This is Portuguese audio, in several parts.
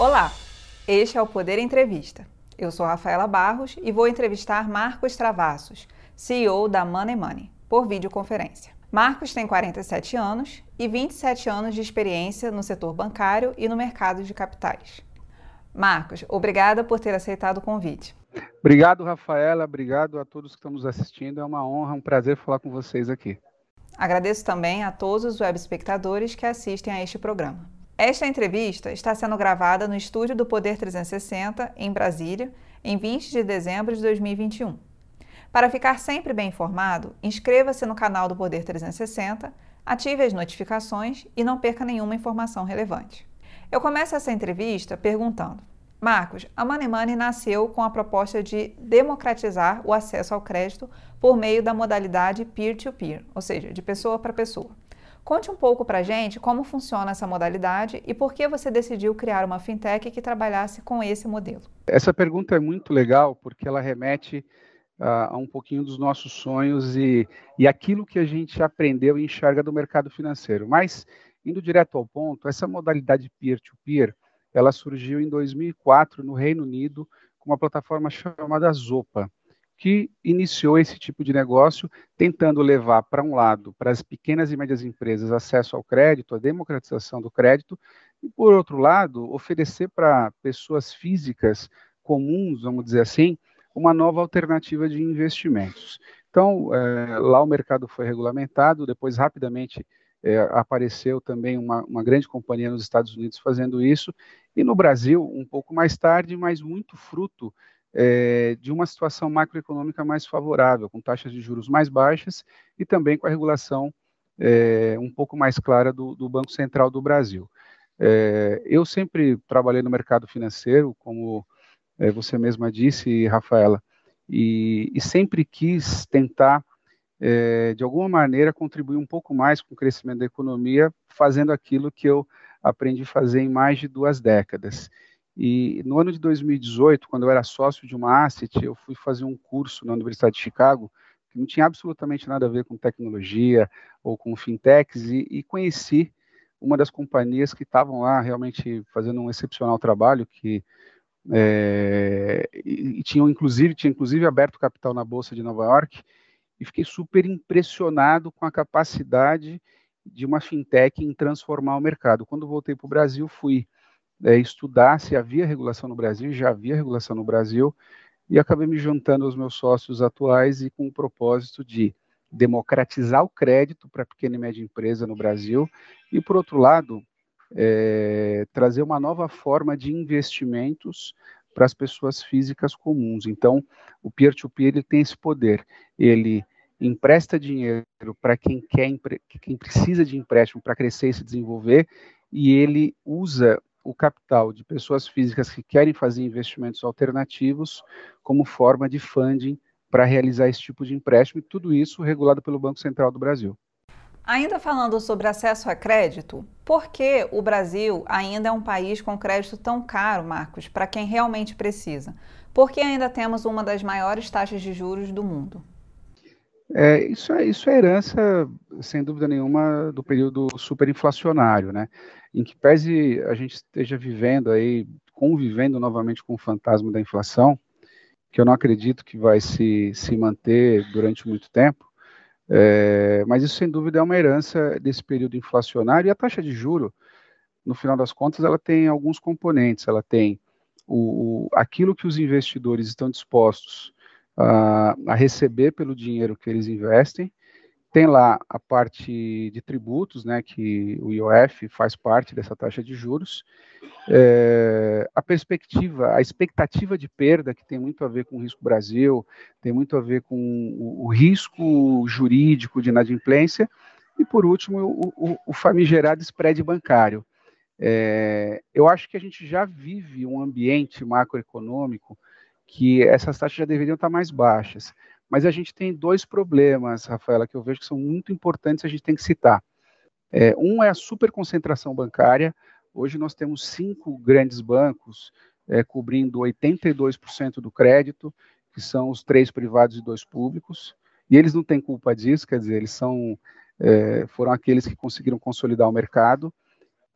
Olá, este é o Poder Entrevista. Eu sou Rafaela Barros e vou entrevistar Marcos Travassos, CEO da Money Money, por videoconferência. Marcos tem 47 anos e 27 anos de experiência no setor bancário e no mercado de capitais. Marcos, obrigada por ter aceitado o convite. Obrigado, Rafaela. Obrigado a todos que estão nos assistindo. É uma honra, um prazer falar com vocês aqui. Agradeço também a todos os web espectadores que assistem a este programa. Esta entrevista está sendo gravada no estúdio do Poder 360, em Brasília, em 20 de dezembro de 2021. Para ficar sempre bem informado, inscreva-se no canal do Poder 360, ative as notificações e não perca nenhuma informação relevante. Eu começo essa entrevista perguntando: Marcos, a Money Money nasceu com a proposta de democratizar o acesso ao crédito por meio da modalidade peer-to-peer, -peer, ou seja, de pessoa para pessoa. Conte um pouco para gente como funciona essa modalidade e por que você decidiu criar uma fintech que trabalhasse com esse modelo. Essa pergunta é muito legal porque ela remete uh, a um pouquinho dos nossos sonhos e, e aquilo que a gente aprendeu e enxerga do mercado financeiro. Mas, indo direto ao ponto, essa modalidade peer-to-peer, -peer, ela surgiu em 2004 no Reino Unido com uma plataforma chamada Zopa, que iniciou esse tipo de negócio, tentando levar para um lado, para as pequenas e médias empresas, acesso ao crédito, a democratização do crédito, e por outro lado, oferecer para pessoas físicas comuns, vamos dizer assim, uma nova alternativa de investimentos. Então, é, lá o mercado foi regulamentado, depois rapidamente é, apareceu também uma, uma, grande companhia nos Estados Unidos fazendo isso, e no Brasil, um pouco mais tarde, mas muito fruto é, de uma situação macroeconômica mais favorável, com taxas de juros mais baixas e também com a regulação é, um pouco mais clara do, do Banco Central do Brasil. É, eu sempre trabalhei no mercado financeiro, como é, você mesma disse, Rafaela, e, e sempre quis tentar é, de alguma maneira, contribuir um pouco mais com o crescimento da economia, fazendo aquilo que eu aprendi a fazer em mais de duas décadas. E no ano de 2018, quando eu era sócio de uma asset, eu fui fazer um curso na Universidade de Chicago, que não tinha absolutamente nada a ver com tecnologia ou com fintechs, e, e conheci uma das companhias que estavam lá realmente fazendo um excepcional trabalho, que é, e, e tinham inclusive tinha inclusive aberto capital na bolsa de Nova York e fiquei super impressionado com a capacidade de uma fintech em transformar o mercado. Quando voltei para o Brasil, fui é, estudar se havia regulação no Brasil, já havia regulação no Brasil, e acabei me juntando aos meus sócios atuais e com o propósito de democratizar o crédito para pequena e média empresa no Brasil, e, por outro lado, é, trazer uma nova forma de investimentos para as pessoas físicas comuns. Então, o peer-to-peer -peer, tem esse poder. Ele empresta dinheiro para quem quer, quem precisa de empréstimo para crescer e se desenvolver, e ele usa o capital de pessoas físicas que querem fazer investimentos alternativos como forma de funding para realizar esse tipo de empréstimo, e tudo isso regulado pelo Banco Central do Brasil. Ainda falando sobre acesso a crédito, por que o Brasil ainda é um país com crédito tão caro, Marcos, para quem realmente precisa? Por que ainda temos uma das maiores taxas de juros do mundo? É, isso, é, isso é herança, sem dúvida nenhuma, do período superinflacionário, né? Em que pese a gente esteja vivendo aí, convivendo novamente com o fantasma da inflação, que eu não acredito que vai se, se manter durante muito tempo, é, mas isso, sem dúvida, é uma herança desse período inflacionário. E a taxa de juro, no final das contas, ela tem alguns componentes. Ela tem o, o aquilo que os investidores estão dispostos a, a receber pelo dinheiro que eles investem. Tem lá a parte de tributos, né, que o IOF faz parte dessa taxa de juros. É, a perspectiva, a expectativa de perda, que tem muito a ver com o risco Brasil, tem muito a ver com o, o risco jurídico de inadimplência. E, por último, o, o, o famigerado spread bancário. É, eu acho que a gente já vive um ambiente macroeconômico que essas taxas já deveriam estar mais baixas. Mas a gente tem dois problemas, Rafaela, que eu vejo que são muito importantes, a gente tem que citar. É, um é a superconcentração bancária. Hoje nós temos cinco grandes bancos é, cobrindo 82% do crédito, que são os três privados e dois públicos. E eles não têm culpa disso, quer dizer, eles são, é, foram aqueles que conseguiram consolidar o mercado.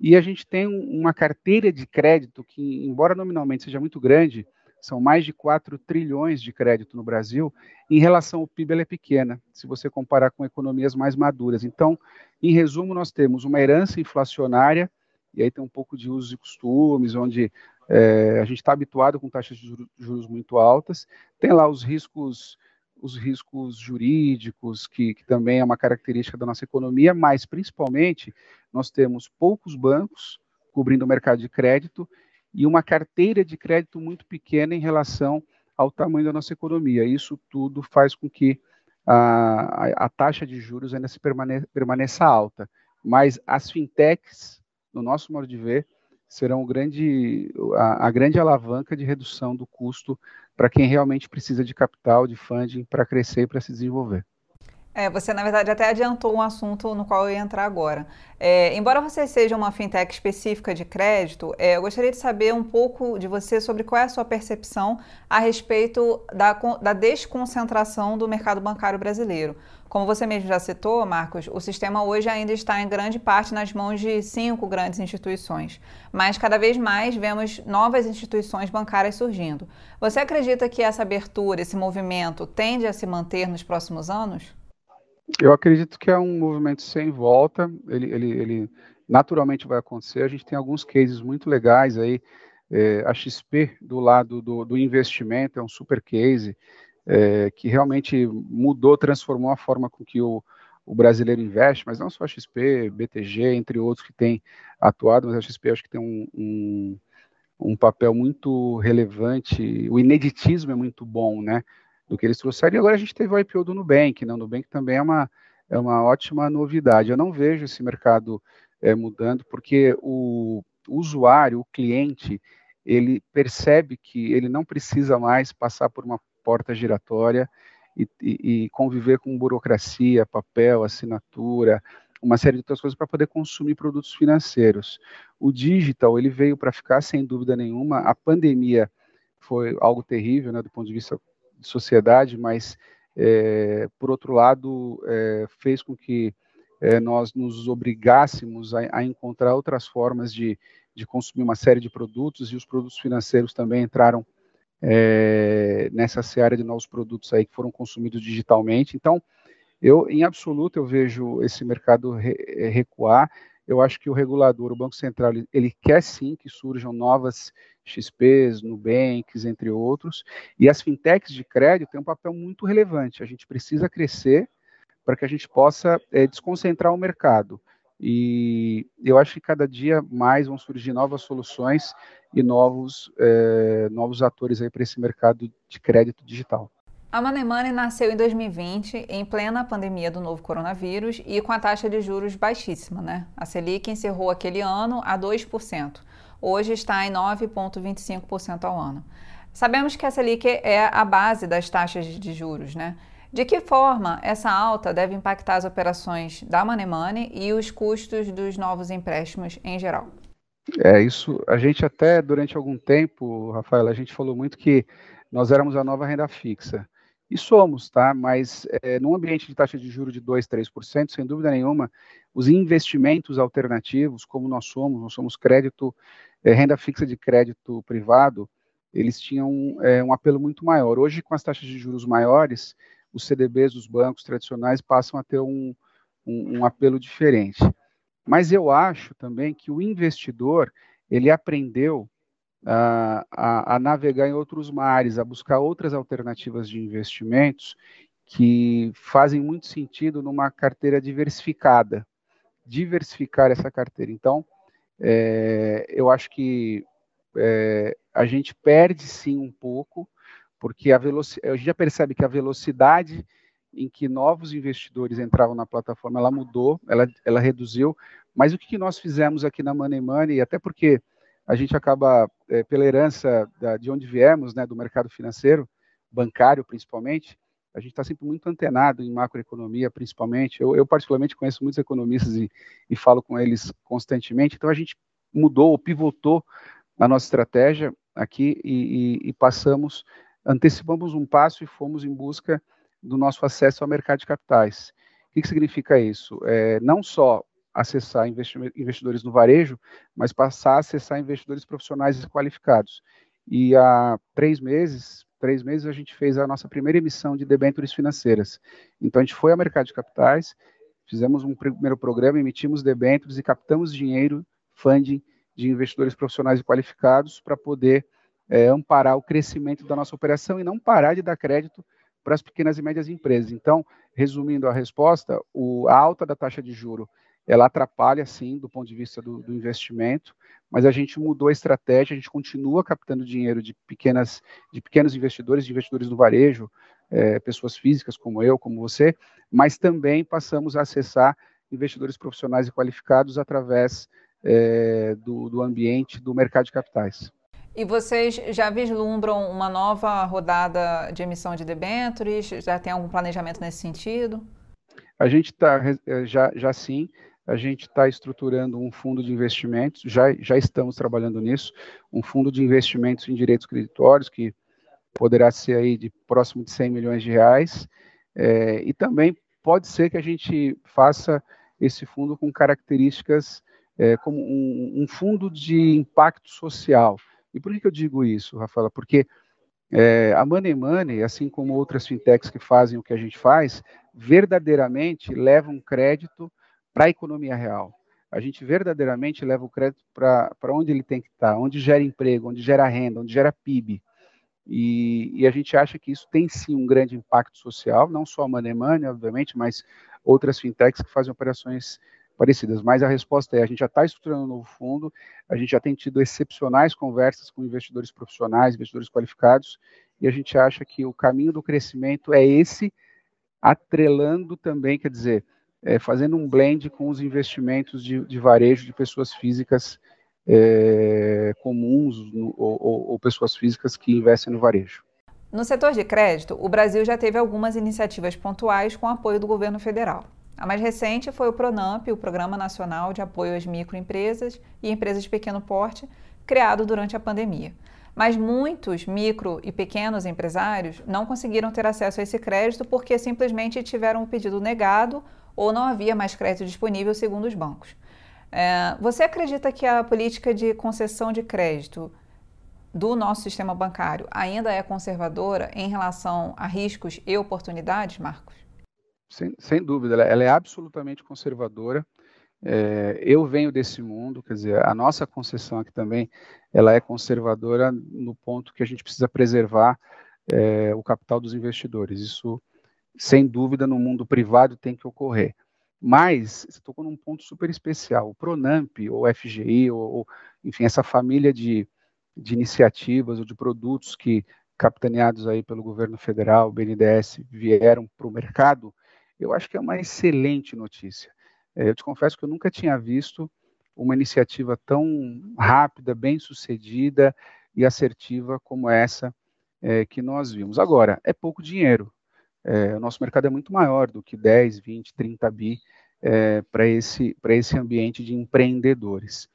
E a gente tem uma carteira de crédito que, embora nominalmente seja muito grande, são mais de 4 trilhões de crédito no Brasil, em relação ao PIB ela é pequena, se você comparar com economias mais maduras. Então, em resumo, nós temos uma herança inflacionária, e aí tem um pouco de usos e costumes, onde é, a gente está habituado com taxas de juros muito altas, tem lá os riscos os riscos jurídicos, que, que, também é uma característica da nossa economia, mas principalmente nós temos poucos bancos cobrindo o mercado de crédito e uma carteira de crédito muito pequena em relação ao tamanho da nossa economia. Isso tudo faz com que a, a, taxa de juros ainda se permane, permaneça alta. Mas as fintechs, no nosso modo de ver, serão grande, a, a grande alavanca de redução do custo para quem realmente precisa de capital, de funding para crescer e para se desenvolver. É, você, na verdade, até adiantou um assunto no qual eu ia entrar agora. É, embora você seja uma fintech específica de crédito, é, eu gostaria de saber um pouco de você sobre qual é a sua percepção a respeito da, da desconcentração do mercado bancário brasileiro. Como você mesmo já citou, Marcos, o sistema hoje ainda está em grande parte nas mãos de cinco grandes instituições, mas cada vez mais vemos novas instituições bancárias surgindo. Você acredita que essa abertura, esse movimento, tende a se manter nos próximos anos? Eu acredito que é um movimento sem volta, ele, ele, ele naturalmente vai acontecer. A gente tem alguns cases muito legais aí. É, a XP, do lado do, do, investimento, é um super case é, que realmente mudou, transformou a forma com que o, o brasileiro investe, mas não só a XP, BTG, entre outros que têm atuado, mas a XP acho que tem um, um, um papel muito relevante. O ineditismo é muito bom, né? Do que eles trouxeram. E agora a gente teve o IPO do Nubank, né? O Nubank também é uma, é uma ótima novidade. Eu não vejo esse mercado é, mudando, porque o, usuário, o cliente, ele percebe que ele não precisa mais passar por uma porta giratória e, e, e conviver com burocracia, papel, assinatura, uma série de outras coisas para poder consumir produtos financeiros. O digital ele veio para ficar sem dúvida nenhuma. A pandemia foi algo terrível, né, do ponto de vista sociedade, mas, é, por outro lado, é, fez com que é, nós nos obrigássemos a, a, encontrar outras formas de, de consumir uma série de produtos, e os produtos financeiros também entraram é, nessa seara de novos produtos aí que foram consumidos digitalmente. Então, eu, em absoluto, eu vejo esse mercado re, recuar. Eu acho que o regulador, o Banco Central, ele, quer sim que surjam novas XPs, Nubanks, entre outros. E as fintechs de crédito têm um papel muito relevante. A gente precisa crescer para que a gente possa é, desconcentrar o mercado. E eu acho que cada dia mais vão surgir novas soluções e novos, é, novos atores aí para esse mercado de crédito digital. A Money Money nasceu em 2020, em plena pandemia do novo coronavírus e com a taxa de juros baixíssima, né? A Selic encerrou aquele ano a 2% hoje está em 9,25% ao ano. Sabemos que a Selic é a base das taxas de juros, né? De que forma essa alta deve impactar as operações da Money Money e os custos dos novos empréstimos em geral? É isso. A gente até durante algum tempo, Rafael, a gente falou muito que nós éramos a nova renda fixa. E somos, tá? Mas é, num ambiente de taxa de juros de 2, 3%, sem dúvida nenhuma, os investimentos alternativos, como nós somos, nós somos crédito é, renda fixa de crédito privado, eles tinham é, um apelo muito maior. Hoje, com as taxas de juros maiores, os CDBs dos bancos tradicionais passam a ter um, um, um apelo diferente. Mas eu acho também que o investidor ele aprendeu a, a, a, navegar em outros mares, a buscar outras alternativas de investimentos que fazem muito sentido numa carteira diversificada. Diversificar essa carteira. Então, é, eu acho que é, a gente perde sim um pouco, porque a, a gente já percebe que a velocidade em que novos investidores entravam na plataforma, ela mudou, ela, ela reduziu, mas o que nós fizemos aqui na Money Money, até porque a gente acaba, é, pela herança da, de onde viemos, né, do mercado financeiro, bancário principalmente, a gente está sempre muito antenado em macroeconomia, principalmente. Eu, eu particularmente, conheço muitos economistas e, e, falo com eles constantemente. Então, a gente mudou, pivotou a nossa estratégia aqui e, e, e passamos, antecipamos um passo e fomos em busca do nosso acesso ao mercado de capitais. O que, que significa isso? É, não só acessar investidores no varejo, mas passar a acessar investidores profissionais e qualificados. E há três meses, três meses a gente fez a nossa primeira emissão de debêntures financeiras. Então a gente foi ao mercado de capitais, fizemos um primeiro programa, emitimos debêntures e captamos dinheiro, funding de investidores profissionais e qualificados para poder é, amparar o crescimento da nossa operação e não parar de dar crédito para as pequenas e médias empresas. Então, resumindo a resposta, o, a alta da taxa de juro ela atrapalha, sim, do ponto de vista do, do, investimento, mas a gente mudou a estratégia, a gente continua captando dinheiro de, pequenas, de pequenos investidores, de investidores do varejo, é, pessoas físicas como eu, como você, mas também passamos a acessar investidores profissionais e qualificados através é, do, do ambiente do mercado de capitais. E vocês já vislumbram uma nova rodada de emissão de debêntures? Já tem algum planejamento nesse sentido? A gente está, já, já sim, a gente está estruturando um fundo de investimentos, já, já estamos trabalhando nisso, um fundo de investimentos em direitos creditórios, que poderá ser aí de próximo de 100 milhões de reais, é, e também pode ser que a gente faça esse fundo com características é, como um, um fundo de impacto social, e por que, que eu digo isso, Rafaela? Porque é, a Money Money, assim como outras fintechs que fazem o que a gente faz, verdadeiramente levam crédito para a economia real. A gente verdadeiramente leva o crédito para onde ele tem que estar, onde gera emprego, onde gera renda, onde gera PIB. E, e, a gente acha que isso tem sim um grande impacto social, não só a Money Money, obviamente, mas outras fintechs que fazem operações parecidas, mas a resposta é: a gente já está estruturando um novo fundo, a gente já tem tido excepcionais conversas com investidores profissionais, investidores qualificados, e a gente acha que o caminho do crescimento é esse, atrelando também, quer dizer, é, fazendo um blend com os investimentos de, de varejo de pessoas físicas é, comuns no, ou, ou pessoas físicas que investem no varejo. No setor de crédito, o Brasil já teve algumas iniciativas pontuais com apoio do governo federal. A mais recente foi o PRONAMP, o Programa Nacional de Apoio às Microempresas e Empresas de Pequeno Porte, criado durante a pandemia. Mas muitos micro e pequenos empresários não conseguiram ter acesso a esse crédito porque simplesmente tiveram o pedido negado ou não havia mais crédito disponível, segundo os bancos. É, você acredita que a política de concessão de crédito do nosso sistema bancário ainda é conservadora em relação a riscos e oportunidades, Marcos? Sem, sem dúvida, ela, é absolutamente conservadora. É, eu venho desse mundo, quer dizer, a nossa concessão aqui também, ela é conservadora no ponto que a gente precisa preservar é, o capital dos investidores. Isso, sem dúvida, no mundo privado tem que ocorrer. Mas, você tocou num ponto super especial, o Pronamp, ou FGI, ou, ou enfim, essa família de, de iniciativas ou de produtos que, capitaneados aí pelo governo federal, BNDES, vieram para o mercado, eu acho que é uma excelente notícia. É, eu te confesso que eu nunca tinha visto uma iniciativa tão rápida, bem sucedida e assertiva como essa é, que nós vimos. Agora, é pouco dinheiro. É, o nosso mercado é muito maior do que 10, 20, 30 bi é, para esse, esse ambiente de empreendedores.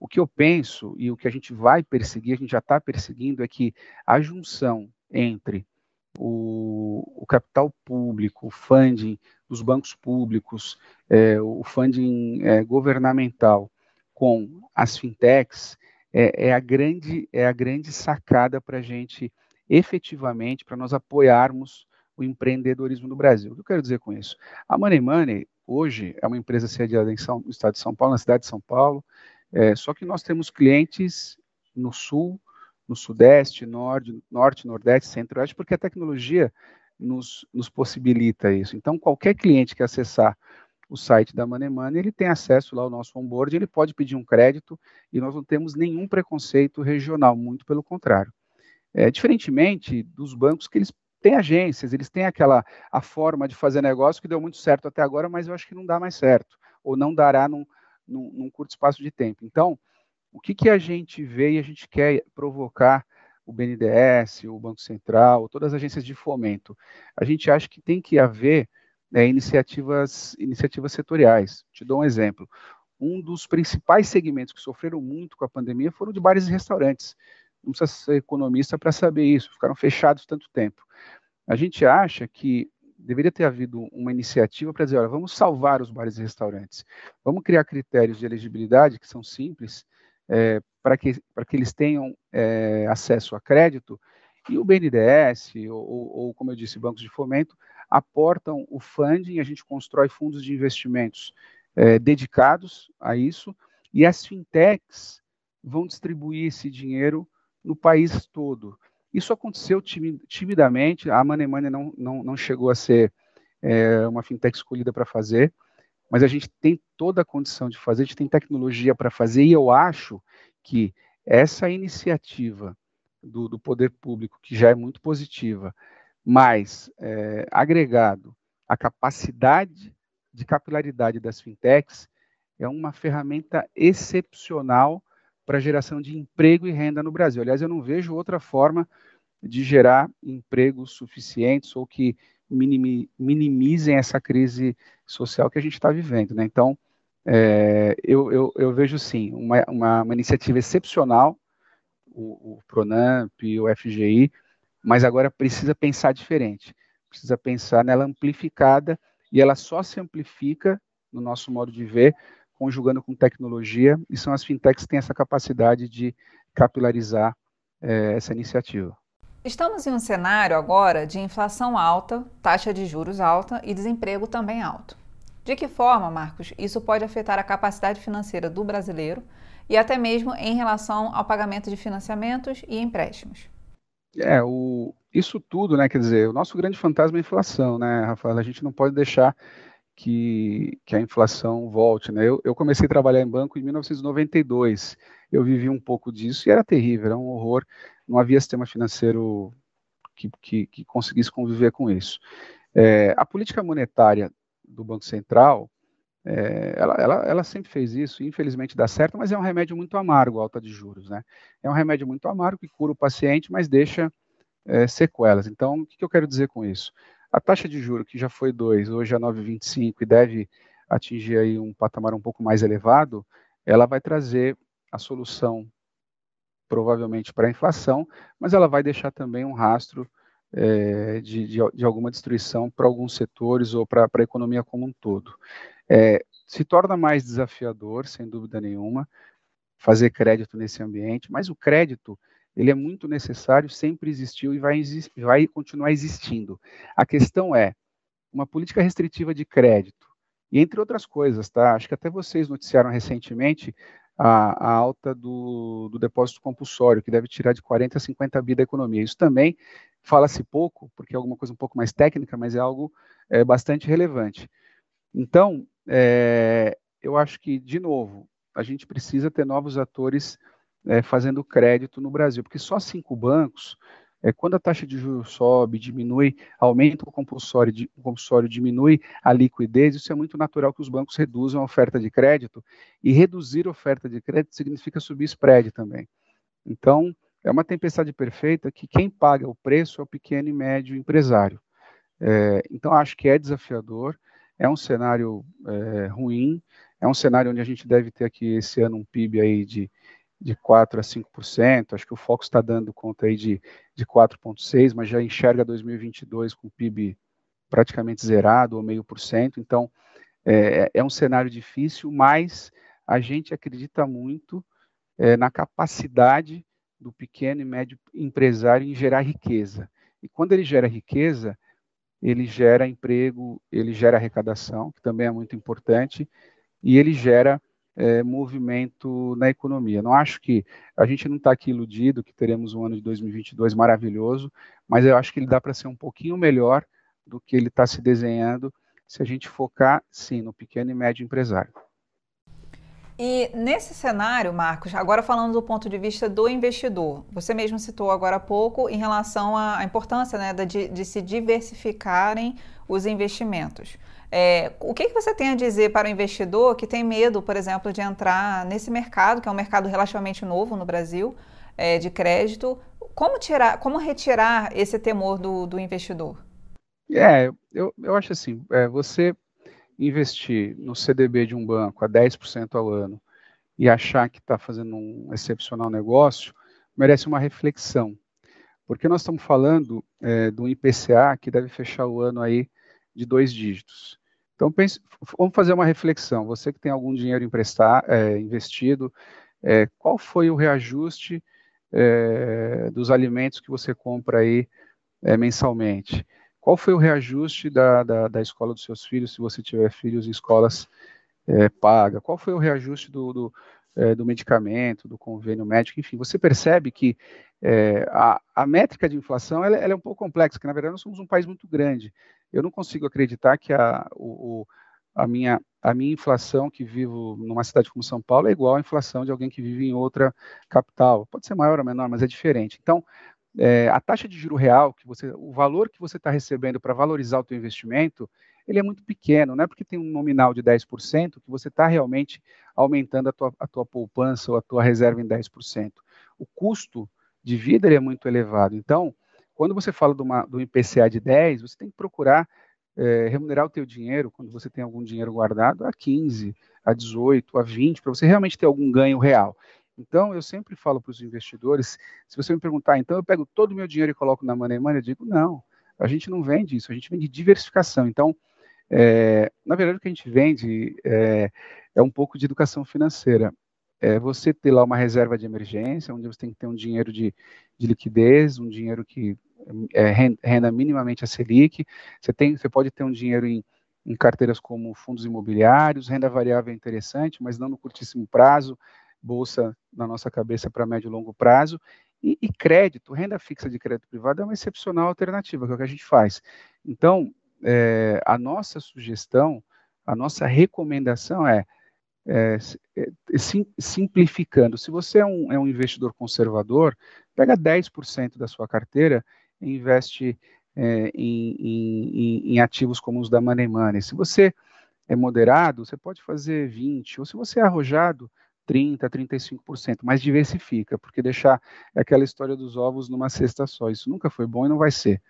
O que eu penso e o que a gente vai perseguir, a gente já está perseguindo, é que a junção entre o, o capital público, o funding dos bancos públicos, é, o funding é, governamental com as fintechs é, é, a grande é a grande sacada para a gente efetivamente para nós apoiarmos o empreendedorismo no Brasil. O que eu quero dizer com isso? A Money Money hoje é uma empresa sediada em São, no estado de São Paulo, na cidade de São Paulo, é, só que nós temos clientes no sul, no Sudeste, Norte, Norte Nordeste, Centro-Oeste, porque a tecnologia nos, nos, possibilita isso. Então, qualquer cliente que acessar o site da Money Money, ele tem acesso lá ao nosso onboard, ele pode pedir um crédito e nós não temos nenhum preconceito regional, muito pelo contrário. É, diferentemente dos bancos que eles têm agências, eles têm aquela a forma de fazer negócio que deu muito certo até agora, mas eu acho que não dá mais certo, ou não dará num, num, num curto espaço de tempo. Então, o que, que a gente vê e a gente quer provocar o BNDES, o Banco Central, todas as agências de fomento? A gente acha que tem que haver né, iniciativas, iniciativas setoriais. Te dou um exemplo. Um dos principais segmentos que sofreram muito com a pandemia foram de bares e restaurantes. Não precisa ser economista para saber isso, ficaram fechados tanto tempo. A gente acha que deveria ter havido uma iniciativa para dizer, olha, vamos salvar os bares e restaurantes, vamos criar critérios de elegibilidade que são simples é, para que, que eles tenham é, acesso a crédito e o BNDES, ou, ou, como eu disse, bancos de fomento, aportam o funding, a gente constrói fundos de investimentos é, dedicados a isso, e as fintechs vão distribuir esse dinheiro no país todo. Isso aconteceu timidamente, a Money Money não, não, não chegou a ser é, uma fintech escolhida para fazer, mas a gente tem toda a condição de fazer, a gente tem tecnologia para fazer, e eu acho que essa iniciativa do, do poder público, que já é muito positiva, mas é, agregado à capacidade de capilaridade das fintechs, é uma ferramenta excepcional para geração de emprego e renda no Brasil. Aliás, eu não vejo outra forma de gerar empregos suficientes ou que minimizem essa crise social que a gente está vivendo. Né? Então, é, eu, eu, eu, vejo sim uma, uma, uma iniciativa excepcional o, o Pronamp, o FGI, mas agora precisa pensar diferente, precisa pensar nela amplificada e ela só se amplifica, no nosso modo de ver, conjugando com tecnologia, e são as fintechs que têm essa capacidade de capilarizar é, essa iniciativa. Estamos em um cenário agora de inflação alta, taxa de juros alta e desemprego também alto. De que forma, Marcos, isso pode afetar a capacidade financeira do brasileiro e até mesmo em relação ao pagamento de financiamentos e empréstimos. É, o, isso tudo, né, quer dizer, o nosso grande fantasma é a inflação, né, Rafael? A gente não pode deixar que, que a inflação volte, né? Eu, eu comecei a trabalhar em banco em 1992, eu vivi um pouco disso e era terrível, era um horror, não havia sistema financeiro que, que, que conseguisse conviver com isso. É, a política monetária do Banco Central, é, ela, ela, ela, sempre fez isso, infelizmente dá certo, mas é um remédio muito amargo, alta de juros, né? É um remédio muito amargo que cura o paciente, mas deixa é, sequelas. Então, o que, que, eu quero dizer com isso? A taxa de juros, que já foi 2, hoje é 9,25 e deve atingir aí um patamar um pouco mais elevado, ela vai trazer a solução provavelmente para a inflação, mas ela vai deixar também um rastro é, de, de, de, alguma destruição para alguns setores ou para a economia como um todo. É, se torna mais desafiador, sem dúvida nenhuma, fazer crédito nesse ambiente, mas o crédito ele é muito necessário, sempre existiu e vai, vai continuar existindo. A questão é uma política restritiva de crédito, e entre outras coisas, tá? Acho que até vocês noticiaram recentemente a, a alta do, do, depósito compulsório, que deve tirar de 40 a 50 bi da economia. Isso também fala-se pouco, porque é alguma coisa um pouco mais técnica, mas é algo é, bastante relevante. Então, é, eu acho que, de novo, a gente precisa ter novos atores é, fazendo crédito no Brasil, porque só cinco bancos, é, quando a taxa de juros sobe, diminui, aumenta o compulsório, o compulsório, diminui a liquidez, isso é muito natural que os bancos reduzam a oferta de crédito, e reduzir a oferta de crédito significa subir spread também. Então, é uma tempestade perfeita que quem paga o preço é o pequeno e médio empresário. É, então, acho que é desafiador, é um cenário é, ruim, é um cenário onde a gente deve ter aqui esse ano um PIB aí de, de 4 a 5%, acho que o Foco está dando conta aí de, de 4,6%, mas já enxerga 2022 com PIB praticamente zerado ou meio por cento, então é, é, um cenário difícil, mas a gente acredita muito é, na capacidade do pequeno e médio empresário em gerar riqueza. E quando ele gera riqueza, ele gera emprego, ele gera arrecadação, que também é muito importante, e ele gera é, movimento na economia. Não acho que a gente não está aqui iludido que teremos um ano de 2022 maravilhoso, mas eu acho que ele dá para ser um pouquinho melhor do que ele está se desenhando se a gente focar, sim, no pequeno e médio empresário. E nesse cenário, Marcos, agora falando do ponto de vista do investidor, você mesmo citou agora há pouco em relação à importância né, de, de se diversificarem os investimentos. É, o que, que você tem a dizer para o investidor que tem medo, por exemplo, de entrar nesse mercado, que é um mercado relativamente novo no Brasil, é, de crédito? Como, tirar, como retirar esse temor do, do investidor? É, eu, eu acho assim, é, você investir no CDB de um banco a 10% ao ano e achar que está fazendo um excepcional negócio, merece uma reflexão. Porque nós estamos falando é, do IPCA que deve fechar o ano aí de dois dígitos. Então, pense, vamos fazer uma reflexão. Você que tem algum dinheiro emprestar, é, investido, é, qual foi o reajuste é, dos alimentos que você compra aí é, mensalmente? Qual foi o reajuste da, da, da, escola dos seus filhos, se você tiver filhos em escolas é, paga? Qual foi o reajuste do, do, é, do, medicamento, do convênio médico? Enfim, você percebe que é, a, a, métrica de inflação ela, ela, é um pouco complexa, porque na verdade nós somos um país muito grande. Eu não consigo acreditar que a, o, a, minha, a minha inflação que vivo numa cidade como São Paulo é igual à inflação de alguém que vive em outra capital. Pode ser maior ou menor, mas é diferente. Então, é, a taxa de juro real, que você, o valor que você está recebendo para valorizar o teu investimento, ele é muito pequeno, não é porque tem um nominal de 10% que você está realmente aumentando a tua, a tua poupança ou a tua reserva em 10%. O custo de vida é muito elevado. Então, quando você fala de do IPCA de 10, você tem que procurar é, remunerar o teu dinheiro, quando você tem algum dinheiro guardado, a 15, a 18, a 20, para você realmente ter algum ganho real. Então, eu sempre falo para os investidores, se você me perguntar, então eu pego todo o meu dinheiro e coloco na Money Money, eu digo, não, a gente não vende isso, a gente vende diversificação. Então, é, na verdade, o que a gente vende é, é um pouco de educação financeira. É você ter lá uma reserva de emergência, onde você tem que ter um dinheiro de, de liquidez, um dinheiro que é, renda minimamente a Selic, você, tem, você pode ter um dinheiro em, em carteiras como fundos imobiliários, renda variável é interessante, mas não no curtíssimo prazo, bolsa na nossa cabeça para médio e longo prazo, e, e, crédito, renda fixa de crédito privado é uma excepcional alternativa, que é o que a gente faz. Então, é, a nossa sugestão, a nossa recomendação é, é, é sim, simplificando, se você é um, é um investidor conservador, pega 10% da sua carteira e investe é, em, em, em, ativos como os da Money Money. Se você é moderado, você pode fazer 20%, ou se você é arrojado, 30%, 35%, mas diversifica, porque deixar aquela história dos ovos numa cesta só, isso nunca foi bom e não vai ser.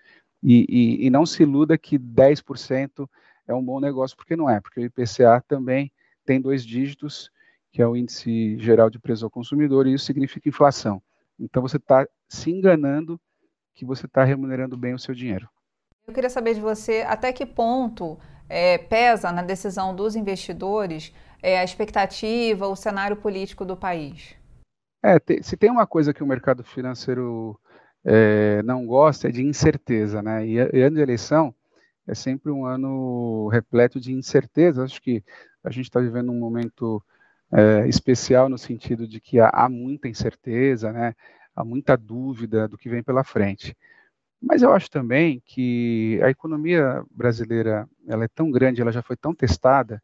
E, e, e não se iluda que 10% é um bom negócio, porque não é, porque o IPCA também tem dois dígitos, que é o índice geral de preço ao consumidor, e isso significa inflação. Então você está se enganando que você está remunerando bem o seu dinheiro. Eu queria saber de você até que ponto é, pesa na decisão dos investidores é, a expectativa, o cenário político do país? É, te, se tem uma coisa que o mercado financeiro é, não gosta é de incerteza, né? E, e ano de eleição é sempre um ano repleto de incerteza. Acho que a gente está vivendo um momento é, especial no sentido de que há, há, muita incerteza, né? Há muita dúvida do que vem pela frente. Mas eu acho também que a economia brasileira ela é tão grande, ela já foi tão testada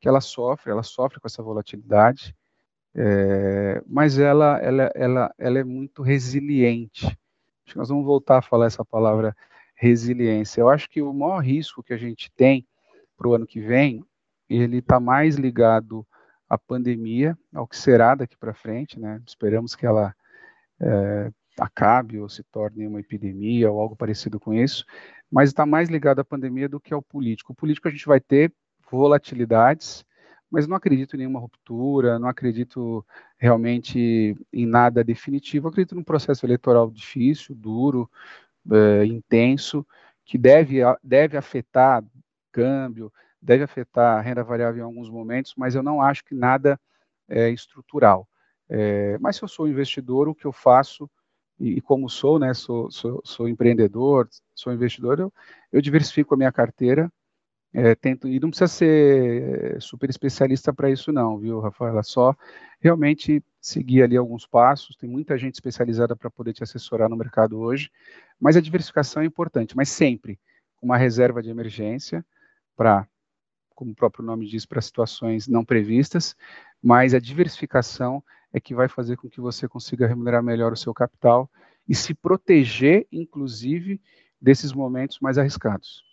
que ela sofre, ela sofre com essa volatilidade, é, mas ela, ela, ela, ela é muito resiliente. Acho que nós vamos voltar a falar essa palavra resiliência. Eu acho que o maior risco que a gente tem para o ano que vem, ele está mais ligado à pandemia, ao que será daqui para frente, né? Esperamos que ela é, acabe ou se torne uma epidemia ou algo parecido com isso, mas está mais ligado à pandemia do que ao político. O político a gente vai ter volatilidades, mas não acredito em nenhuma ruptura, não acredito realmente em nada definitivo. acredito num processo eleitoral difícil, duro, é, intenso, que deve, deve afetar câmbio, deve afetar a renda variável em alguns momentos, mas eu não acho que nada é estrutural. É, mas se eu sou investidor, o que eu faço, e, e como sou, né, sou, sou, sou empreendedor, sou investidor, eu, eu diversifico a minha carteira é, tento, e não precisa ser super especialista para isso não, viu, Rafaela? É só realmente seguir ali alguns passos. Tem muita gente especializada para poder te assessorar no mercado hoje, mas a diversificação é importante, mas sempre uma reserva de emergência para, como o próprio nome diz, para situações não previstas, mas a diversificação é que vai fazer com que você consiga remunerar melhor o seu capital e se proteger, inclusive, desses momentos mais arriscados.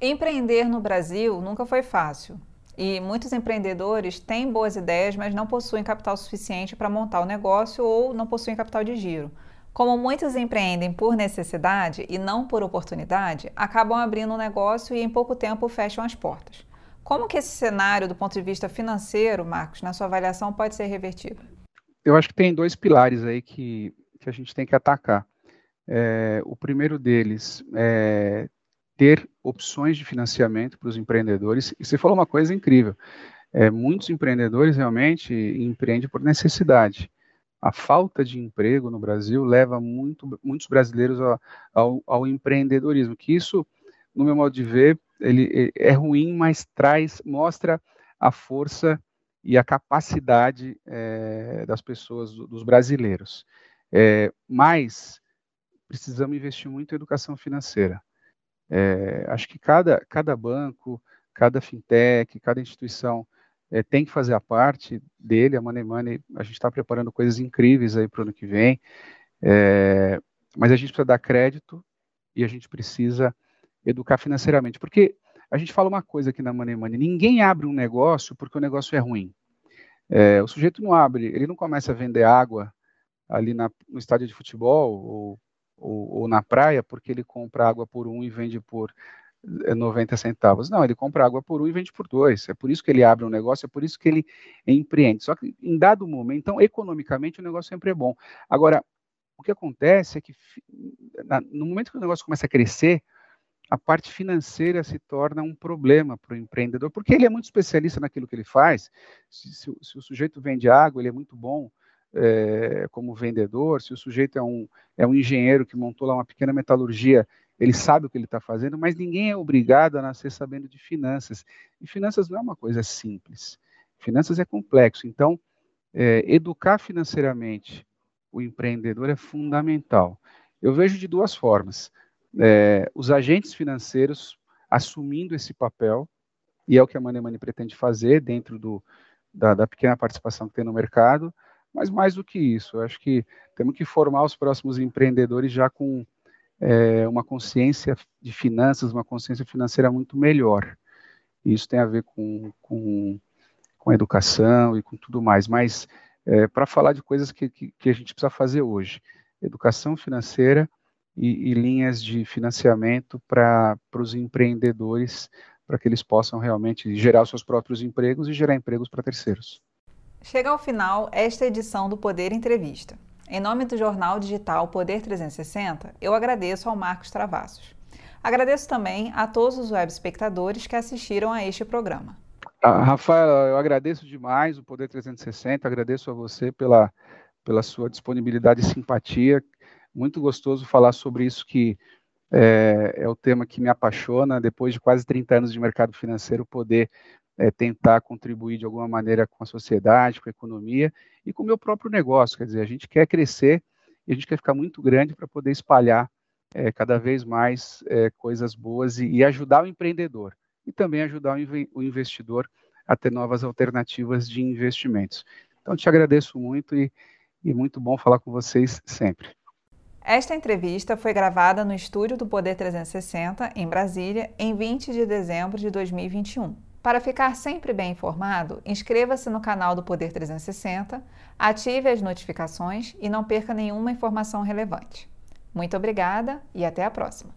Empreender no Brasil nunca foi fácil. E muitos empreendedores têm boas ideias, mas não possuem capital suficiente para montar o negócio ou não possuem capital de giro. Como muitos empreendem por necessidade e não por oportunidade, acabam abrindo um negócio e em pouco tempo fecham as portas. Como que esse cenário, do ponto de vista financeiro, Marcos, na sua avaliação, pode ser revertido? Eu acho que tem dois pilares aí que, que a gente tem que atacar. É, o primeiro deles é ter opções de financiamento para os empreendedores. E você falou uma coisa incrível. É, muitos empreendedores realmente empreendem por necessidade. A falta de emprego no Brasil leva muito, muitos brasileiros ao, ao, ao, empreendedorismo. Que isso, no meu modo de ver, ele é ruim, mas traz, mostra a força e a capacidade é, das pessoas, dos brasileiros. É, mas precisamos investir muito em educação financeira. É, acho que cada, cada banco, cada fintech, cada instituição é, tem que fazer a parte dele. A Money Money, a gente está preparando coisas incríveis aí para o ano que vem, é, mas a gente precisa dar crédito e a gente precisa educar financeiramente, porque a gente fala uma coisa aqui na Money Money: ninguém abre um negócio porque o negócio é ruim. É, o sujeito não abre, ele não começa a vender água ali na, no estádio de futebol ou, ou, ou, na praia porque ele compra água por um e vende por 90 é, centavos. Não, ele compra água por um e vende por dois. É por isso que ele abre um negócio, é por isso que ele empreende. Só que em dado momento, então, economicamente, o negócio sempre é bom. Agora, o que acontece é que no momento que o negócio começa a crescer, a parte financeira se torna um problema para o empreendedor, porque ele é muito especialista naquilo que ele faz. Se, se, se o sujeito vende água, ele é muito bom é, como vendedor. Se o sujeito é um, é um engenheiro que montou lá uma pequena metalurgia, ele sabe o que ele está fazendo, mas ninguém é obrigado a nascer sabendo de finanças. E finanças não é uma coisa simples. Finanças é complexo. Então, é, educar financeiramente o empreendedor é fundamental. Eu vejo de duas formas é, os agentes financeiros assumindo esse papel, e é o que a Money Money pretende fazer dentro do, da, da, pequena participação que tem no mercado, mas mais do que isso, eu acho que temos que formar os próximos empreendedores já com é, uma consciência de finanças, uma consciência financeira muito melhor. Isso tem a ver com, com, com educação e com tudo mais, mas é, para falar de coisas que, que, que a gente precisa fazer hoje, educação financeira, e, e linhas de financiamento para os empreendedores, para que eles possam realmente gerar os seus próprios empregos e gerar empregos para terceiros. Chega ao final esta edição do Poder Entrevista. Em nome do jornal digital Poder 360, eu agradeço ao Marcos Travassos. Agradeço também a todos os web espectadores que assistiram a este programa. Ah, Rafael, eu agradeço demais o Poder 360, agradeço a você pela, pela sua disponibilidade e simpatia muito gostoso falar sobre isso que é, é, o tema que me apaixona, depois de quase 30 anos de mercado financeiro, poder é, tentar contribuir de alguma maneira com a sociedade, com a economia e com o meu próprio negócio. Quer dizer, a gente quer crescer e a gente quer ficar muito grande para poder espalhar é, cada vez mais é, coisas boas e, e, ajudar o empreendedor e também ajudar o, o investidor a ter novas alternativas de investimentos. Então, te agradeço muito e, e muito bom falar com vocês sempre. Esta entrevista foi gravada no estúdio do Poder 360, em Brasília, em 20 de dezembro de 2021. Para ficar sempre bem informado, inscreva-se no canal do Poder 360, ative as notificações e não perca nenhuma informação relevante. Muito obrigada e até a próxima!